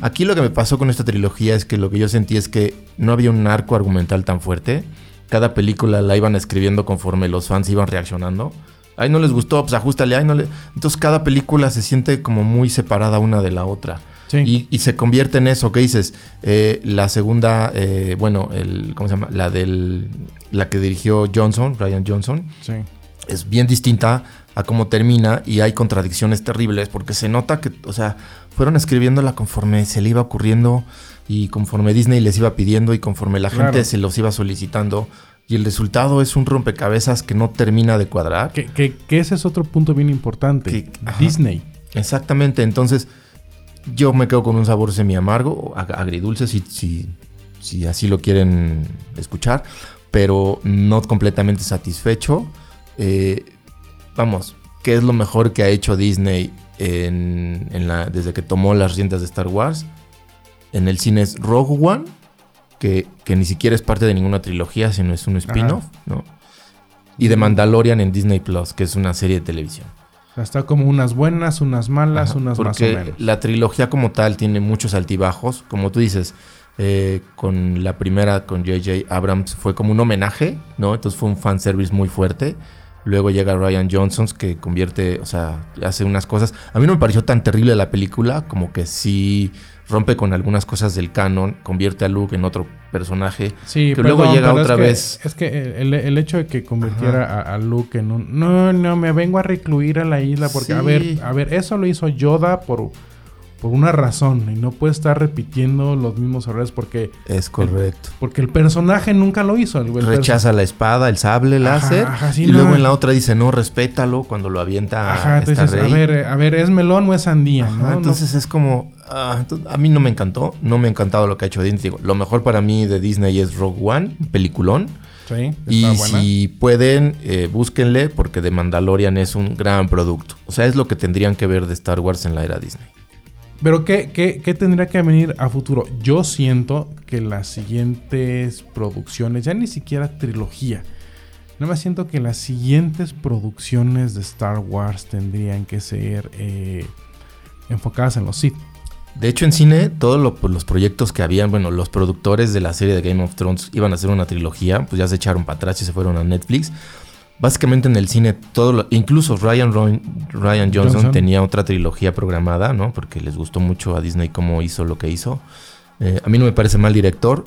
Aquí lo que me pasó con esta trilogía es que lo que yo sentí es que no había un arco argumental tan fuerte. Cada película la iban escribiendo conforme los fans iban reaccionando. Ay, no les gustó, pues ajustale. Ay, no le... Entonces cada película se siente como muy separada una de la otra. Sí. Y, y se convierte en eso que dices. eh, la segunda, eh, bueno, el, ¿cómo se llama? La del, la que dirigió Johnson, Ryan Johnson Sí. es bien distinta a cómo termina y hay contradicciones terribles porque se nota que, o sea, fueron escribiéndola conforme se le iba ocurriendo y conforme Disney les iba pidiendo y conforme la Claro. gente se los iba solicitando y el resultado es un rompecabezas que no termina de cuadrar. Que, que- que ese es otro punto bien importante. Que- ajá. Disney. Exactamente, entonces yo me quedo con un sabor semi amargo, ag- agridulce si, si, si así lo quieren escuchar, pero no completamente satisfecho. Eh, vamos, ¿qué es lo mejor que ha hecho Disney en, en la, desde que tomó las riendas de Star Wars? en el cine es Rogue One, que, que ni siquiera es parte de ninguna trilogía, sino es un spin-off, ¿no? Y de Mandalorian en Disney Plus, que es una serie de televisión. O sea, está como unas buenas, unas malas, Ajá, unas más o menos. la trilogía como tal tiene muchos altibajos. Como tú dices, eh, con la primera, con J.J. Abrams, fue como un homenaje, ¿no? Entonces fue un fanservice muy fuerte. Luego llega Ryan Johnson, que convierte, o sea, hace unas cosas. A mí no me pareció tan terrible la película, como que sí rompe con algunas cosas del canon, convierte a Luke en otro personaje. Sí, que perdón, luego llega pero es otra que- vez. Es que el, el hecho de que convirtiera a, a Luke en un... No, no, me vengo a recluir a la isla porque, a ver, a ver, eso lo hizo Yoda por, por una razón y no puede estar repitiendo los mismos errores porque, Es correcto. porque el personaje nunca lo hizo. El, el Rechaza la espada, el sable Ajá, láser. ajá, sí, y no. luego en la otra dice, no, respétalo cuando lo avienta Ajá, esta entonces, a rey. ver, eh, a ver, ¿es melón o es sandía? Ajá, ¿no? No- entonces es como. ah, entonces, a mí no me encantó. No me ha encantado lo que ha hecho Disney. Digo, lo mejor para mí de Disney es Rogue One, peliculón. sí, Y buena. si pueden, eh, búsquenle, porque The Mandalorian es un gran producto. O sea, es lo que tendrían que ver de Star Wars en la era Disney. Pero ¿qué, qué, qué tendría que venir a futuro? Yo siento que las siguientes producciones, ya ni siquiera trilogía, nada más siento que las siguientes producciones de Star Wars tendrían que ser eh, enfocadas en los Sith. De hecho, en cine, todos lo- pues, los proyectos que habían, bueno, los productores de la serie de Game of Thrones iban a hacer una trilogía, pues ya se echaron para atrás y se fueron a Netflix. Básicamente en el cine, todo lo- incluso Ryan, Roy- Ryan Johnson, Johnson. tenía otra trilogía programada, ¿no? Porque les gustó mucho a Disney cómo hizo lo que hizo. Eh, a mí no me parece mal director,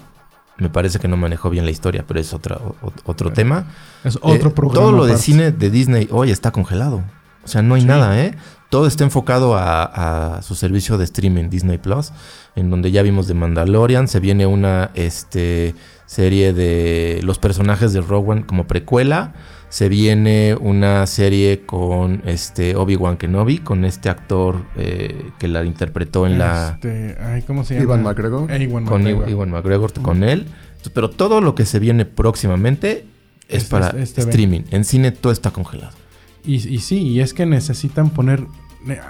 me parece que no manejó bien la historia, pero es otra, o- otro tema. Es otro Eh, programa. Todo lo de cine de Disney hoy está congelado. O sea, no hay Sí. nada, ¿eh? Todo está enfocado a, a su servicio de streaming Disney Plus, en donde ya vimos de Mandalorian. Se viene una este, serie de los personajes de One como precuela. Se viene una serie con este Obi-Wan Kenobi, con este actor eh, que la interpretó en la. Este, ay, ¿Cómo se llama? Ivan McGregor. Eh, Iwan con McGregor. Iwan McGregor, con él. Pero todo lo que se viene próximamente es, Es- para es- este streaming. En cine todo está congelado. Y, y sí, y es que necesitan poner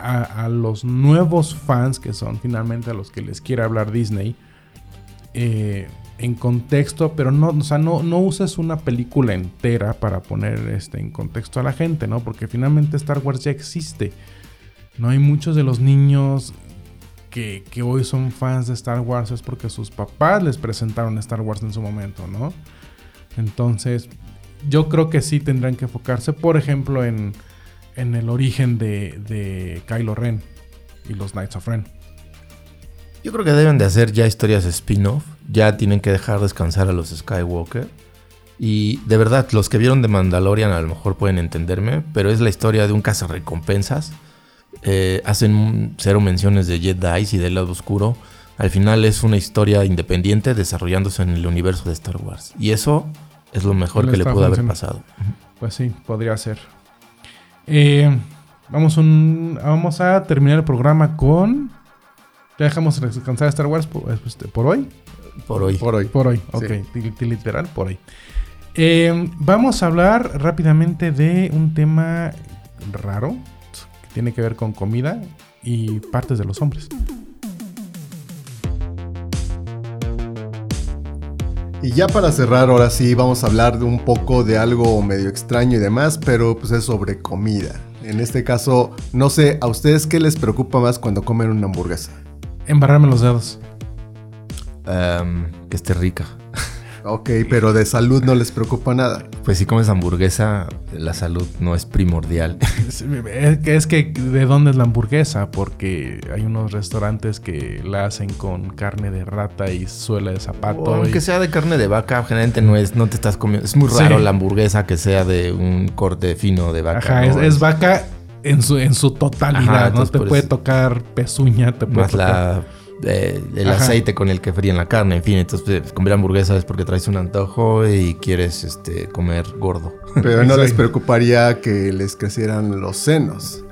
a, a los nuevos fans, que son finalmente a los que les quiere hablar Disney, eh, en contexto, pero no, o sea, no, no uses una película entera para poner este, en contexto a la gente, ¿no? Porque finalmente Star Wars ya existe. No hay muchos de los niños que, que hoy son fans de Star Wars, es porque sus papás les presentaron Star Wars en su momento, ¿no? Entonces, yo creo que sí tendrán que enfocarse, por ejemplo, en, en el origen de, de Kylo Ren y los Knights of Ren. Yo creo que deben de hacer ya historias spin-off. Ya tienen que dejar descansar a los Skywalker. Y de verdad, los que vieron de Mandalorian a lo mejor pueden entenderme, pero es la historia de un cazarrecompensas. Eh, hacen cero menciones de Jedi y del lado oscuro. Al final es una historia independiente desarrollándose en el universo de Star Wars. Y eso es lo mejor que le pudo haber pasado. Pues sí, podría ser. Eh, vamos, un, vamos a terminar el programa con... ¿Ya dejamos descansar a Star Wars por, este, por hoy? Por hoy. Por hoy. Por hoy, ok. li- li- Literal, por hoy. Eh, vamos a hablar rápidamente de un tema raro que tiene que ver con comida y partes de los hombres. Y ya para cerrar, ahora sí, vamos a hablar de un poco de algo medio extraño y demás, pero pues es sobre comida. En este caso, no sé, ¿a ustedes qué les preocupa más cuando comen una hamburguesa? Embarrarme los dedos. Em, que esté rica. Ok, pero de salud no les preocupa nada. Pues si comes hamburguesa, la salud no es primordial. Es, es que- es que, ¿de dónde es la hamburguesa? Porque hay unos restaurantes que la hacen con carne de rata y suela de zapato. O aunque y- sea de carne de vaca, generalmente no es, no te estás comiendo. Es muy raro Sí. la hamburguesa que sea de un corte fino de vaca. Ajá, ¿no? es, es vaca en su, en su totalidad. Ajá, no te puede eso- tocar pezuña, te puede más tocar. la eh, el Ajá. aceite con el que fríen la carne, en fin, entonces pues, comer hamburguesa es porque traes un antojo y quieres este comer gordo. Pero no les preocuparía que les crecieran los senos.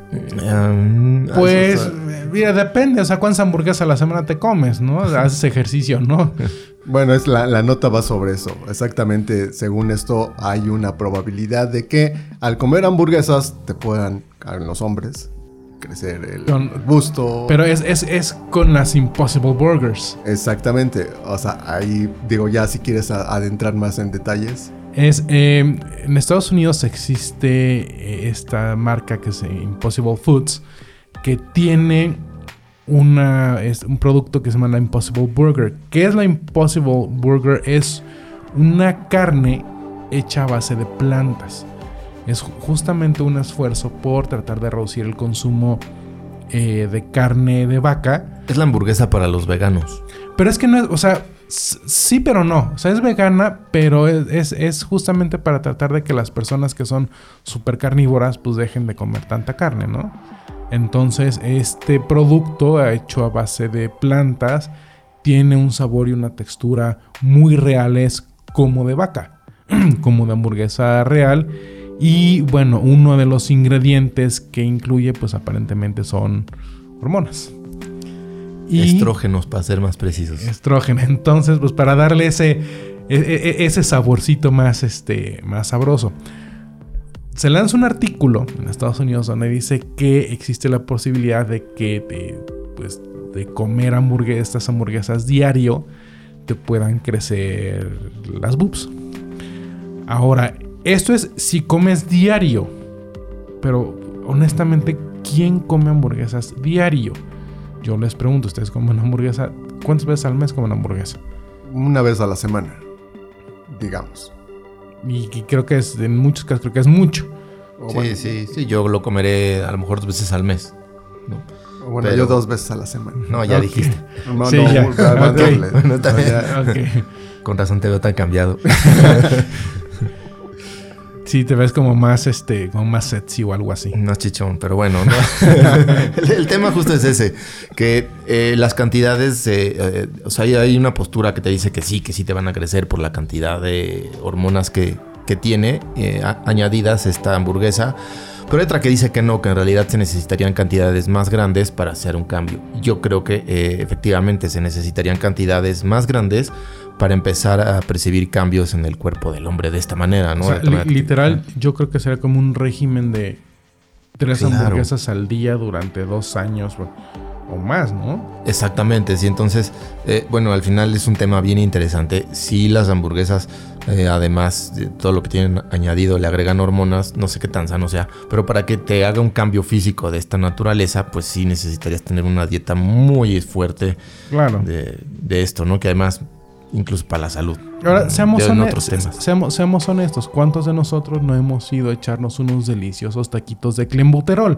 Um, Pues, eso eh, mira, depende, o sea, cuántas hamburguesas a la semana te comes, ¿no? Haces ejercicio, ¿no? Bueno, es la, la nota va sobre eso. Exactamente, según esto, hay una probabilidad de que al comer hamburguesas te puedan, a los hombres, crecer el Con- busto. Pero es, es, es con las Impossible Burgers. Exactamente. O sea, ahí digo, ya si quieres adentrar más en detalles. Es, eh, en Estados Unidos existe eh, esta marca que es Impossible Foods, que tiene una, es un producto que se llama la Impossible Burger. ¿Qué es la Impossible Burger? Es una carne hecha a base de plantas. Es ju- justamente un esfuerzo por tratar de reducir el consumo eh, de carne de vaca. Es la hamburguesa para los veganos. Pero es que no es, o sea, sí, pero no. O sea, es vegana, pero es, es- es justamente para tratar de que las personas que son súper carnívoras, pues dejen de comer tanta carne, ¿no? Entonces, este producto hecho a base de plantas tiene un sabor y una textura muy reales como de vaca, como de hamburguesa real. Y bueno, uno de los ingredientes que incluye, pues aparentemente son hormonas. Y- Estrógenos, para ser más precisos. estrógeno. Entonces, pues para darle ese, e- e- ese saborcito más, este, más sabroso. Se lanza un artículo en Estados Unidos donde dice que existe la posibilidad de que de, pues, de comer hamburguesas, estas hamburguesas diario te puedan crecer las boobs. Ahora, esto es si comes diario. Pero honestamente, ¿quién come hamburguesas diario? Yo les pregunto, ¿ustedes comen hamburguesa? ¿Cuántas veces al mes comen hamburguesa? Una vez a la semana, digamos. Y, creo que es, en muchos casos, creo que es mucho. O Sí, bueno, sí, sí. Yo lo comeré a lo mejor dos veces al mes. ¿no? o bueno, pero- yo dos veces a la semana. No, ya dijiste. No, Sí, no, ya. más- más Ok. doble. Bueno. Con razón te veo tan cambiado. Sí, te ves como más, este, como más sexy o algo así. No chichón, pero bueno, ¿no? el, el tema justo es ese, que eh, las cantidades, eh, eh, o sea, hay, hay una postura que te dice que sí, que sí te van a crecer por la cantidad de hormonas que, que tiene eh, añadidas esta hamburguesa, pero hay otra que dice que no, que en realidad se necesitarían cantidades más grandes para hacer un cambio. Yo creo que eh, efectivamente se necesitarían cantidades más grandes para empezar a percibir cambios en el cuerpo del hombre de esta manera, ¿no? O sea, li- literal, yo creo que sería como un régimen de tres Claro. hamburguesas al día durante dos años o más, ¿no? Exactamente, sí. Entonces, eh, bueno, al final es un tema bien interesante. Si las hamburguesas, eh, además de todo lo que tienen añadido, le agregan hormonas, no sé qué tan sano sea, pero para que te haga un cambio físico de esta naturaleza, pues sí necesitarías tener una dieta muy fuerte Claro. de, de esto, ¿no? Que además, incluso para la salud. Ahora, seamos, en hone- otros temas. seamos, seamos honestos. ¿Cuántos de nosotros no hemos ido a echarnos unos deliciosos taquitos de clenbuterol?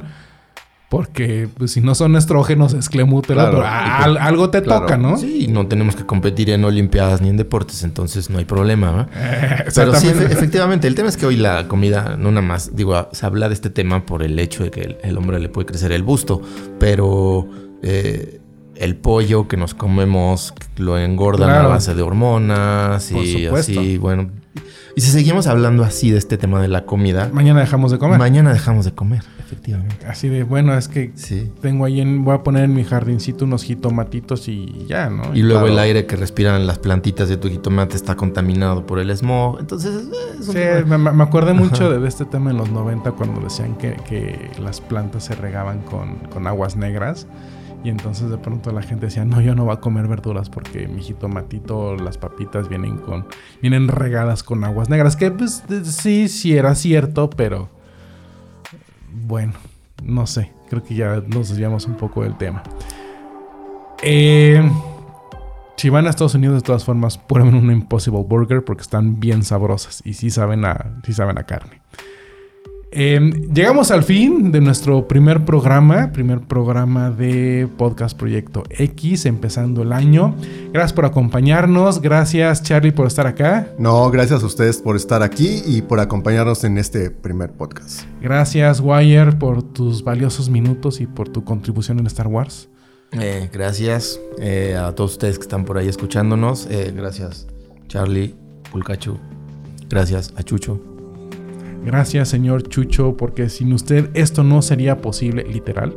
Porque pues, si no son estrógenos, es. Claro. pero al- algo te Claro. toca, ¿no? Sí, no tenemos que competir en Olimpiadas ni en deportes, entonces no hay problema, ¿no? Eh, Pero sí, efe- efectivamente, el tema es que hoy la comida, no nada más, digo, se habla de este tema por el hecho de que el, el hombre le puede crecer el busto, pero eh, el pollo que nos comemos lo engordan Claro. a base de hormonas y así, bueno. Y si seguimos hablando así de este tema de la comida, Mañana dejamos de comer. mañana dejamos de comer, efectivamente. Así de, bueno, es que Sí. tengo ahí en, voy a poner en mi jardincito unos jitomatitos y ya, ¿no? Y luego Claro. el aire que respiran las plantitas de tu jitomate está contaminado por el smog. Entonces, es un Sí, me, me acordé mucho de, de este tema en los 90 cuando decían que, que las plantas se regaban con, con aguas negras. Y entonces de pronto la gente decía, no, yo no voy a comer verduras porque mi jitomatito, las papitas vienen con vienen regadas con aguas negras. Que pues sí, sí era cierto, pero bueno, no sé. Creo que ya nos desviamos un poco del tema. Eh, si van a Estados Unidos, de todas formas, prueben una Impossible Burger porque están bien sabrosas y sí saben a, sí saben a carne. Eh, llegamos al fin de nuestro primer programa, primer programa de Podcast Proyecto X, empezando el año. Gracias por acompañarnos, gracias Charlie por estar acá, No, gracias a ustedes por estar aquí y por acompañarnos en este primer podcast. gracias Wire por tus valiosos minutos y por tu contribución en Star Wars. Eh, gracias eh, a todos ustedes que están por ahí escuchándonos. Eh, gracias, Charlie, Pulcachu. Gracias a Chucho. Gracias, señor Chucho, porque sin usted esto no sería posible, literal.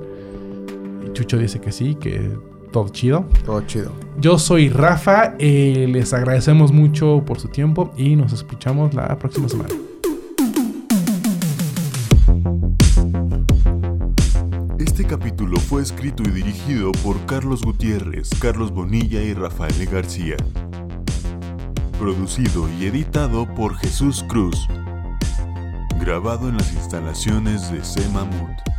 Y Chucho dice que sí, que todo chido. Todo chido. Yo soy Rafa, eh, les agradecemos mucho por su tiempo y nos escuchamos la próxima semana. Este capítulo capítulo fue escrito y dirigido por Carlos Gutiérrez, Carlos Bonilla y Rafael García. Producido y editado por Jesús Cruz. Grabado en las instalaciones de C. Mamut.